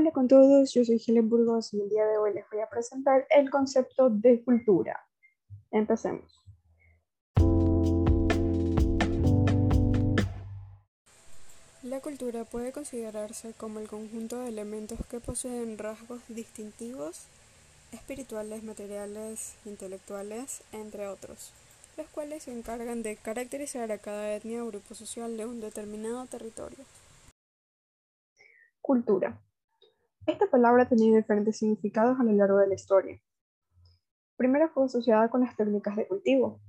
Hola con todos, yo soy Helen Burgos y el día de hoy les voy a presentar el concepto de cultura. Empecemos. La cultura puede considerarse como el conjunto de elementos que poseen rasgos distintivos, espirituales, materiales, intelectuales, entre otros, los cuales se encargan de caracterizar a cada etnia o grupo social de un determinado territorio. Cultura esta palabra ha tenido diferentes significados a lo largo de la historia. Primero fue asociada con las técnicas de cultivo.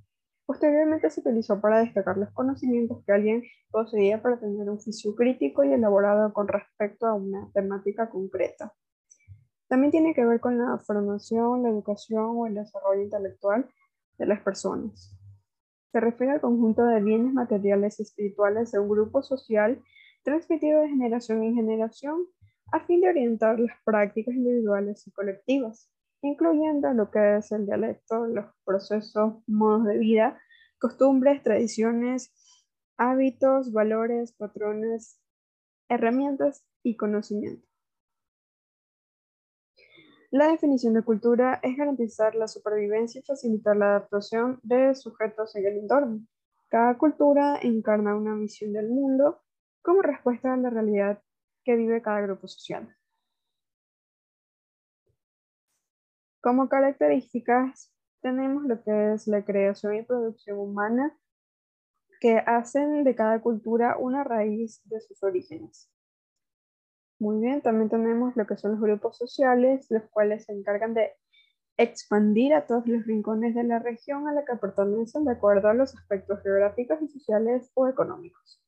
Posteriormente se utilizó para destacar los conocimientos que alguien poseía para tener un juicio crítico y elaborado con respecto a una temática concreta. También tiene que ver con la formación, la educación o el desarrollo intelectual de las personas. Se refiere al conjunto de bienes materiales y espirituales de un grupo social transmitido de generación en generación a fin de orientar las prácticas individuales y colectivas, incluyendo lo que es el dialecto, los procesos, modos de vida, costumbres, tradiciones, hábitos, valores, patrones, herramientas y conocimiento. La definición de cultura es garantizar la supervivencia y facilitar la adaptación de sujetos en el entorno. Cada cultura encarna una misión del mundo como respuesta a la realidad que vive cada grupo social. Como características tenemos lo que es la creación y producción humana que hacen de cada cultura una raíz de sus orígenes. Muy bien, también tenemos lo que son los grupos sociales, los cuales se encargan de expandir a todos los rincones de la región a la que pertenecen de acuerdo a los aspectos geográficos y sociales o económicos.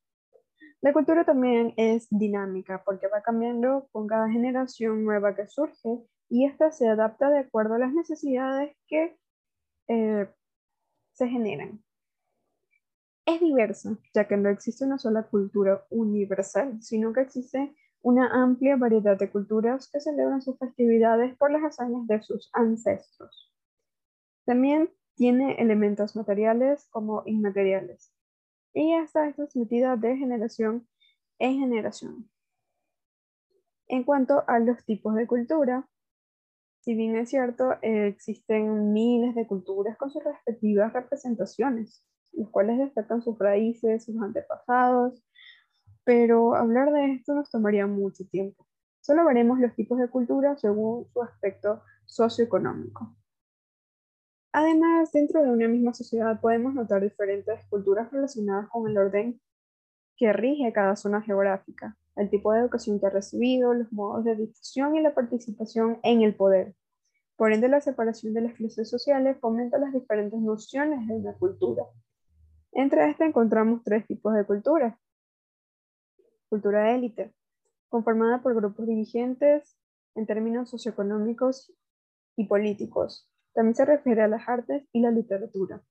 La cultura también es dinámica porque va cambiando con cada generación nueva que surge y esta se adapta de acuerdo a las necesidades que eh, se generan. Es diversa, ya que no existe una sola cultura universal, sino que existe una amplia variedad de culturas que celebran sus festividades por las hazañas de sus ancestros. También tiene elementos materiales como inmateriales, y esta es transmitida de generación en generación. En cuanto a los tipos de cultura, si bien es cierto, existen miles de culturas con sus respectivas representaciones, los cuales destacan sus raíces, sus antepasados, pero hablar de esto nos tomaría mucho tiempo. Solo veremos los tipos de cultura según su aspecto socioeconómico. Además, dentro de una misma sociedad podemos notar diferentes culturas relacionadas con el orden que rige cada zona geográfica, el tipo de educación que ha recibido, los modos de difusión y la participación en el poder. Por ende, la separación de las clases sociales fomenta las diferentes nociones de una cultura. Entre estas encontramos tres tipos de cultura. Cultura de élite, conformada por grupos dirigentes en términos socioeconómicos y políticos, también se refiere a las artes y la literatura.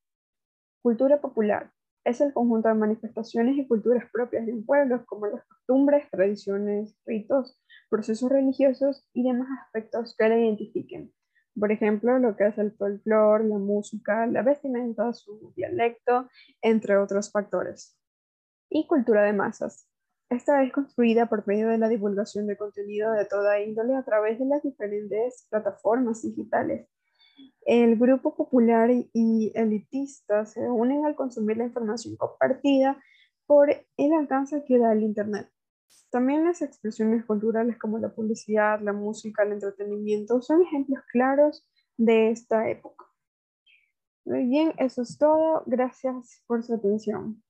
Cultura popular es el conjunto de manifestaciones y culturas propias de un pueblo, como las costumbres, tradiciones, ritos, procesos religiosos y demás aspectos que la identifiquen. Por ejemplo, lo que es el folclore, la música, la vestimenta, su dialecto, entre otros factores. Y cultura de masas. Esta es construida por medio de la divulgación de contenido de toda índole a través de las diferentes plataformas digitales el grupo popular y elitista se unen al consumir la información compartida por el alcance que da el Internet. También las expresiones culturales como la publicidad, la música, el entretenimiento son ejemplos claros de esta época. Muy bien, eso es todo. Gracias por su atención.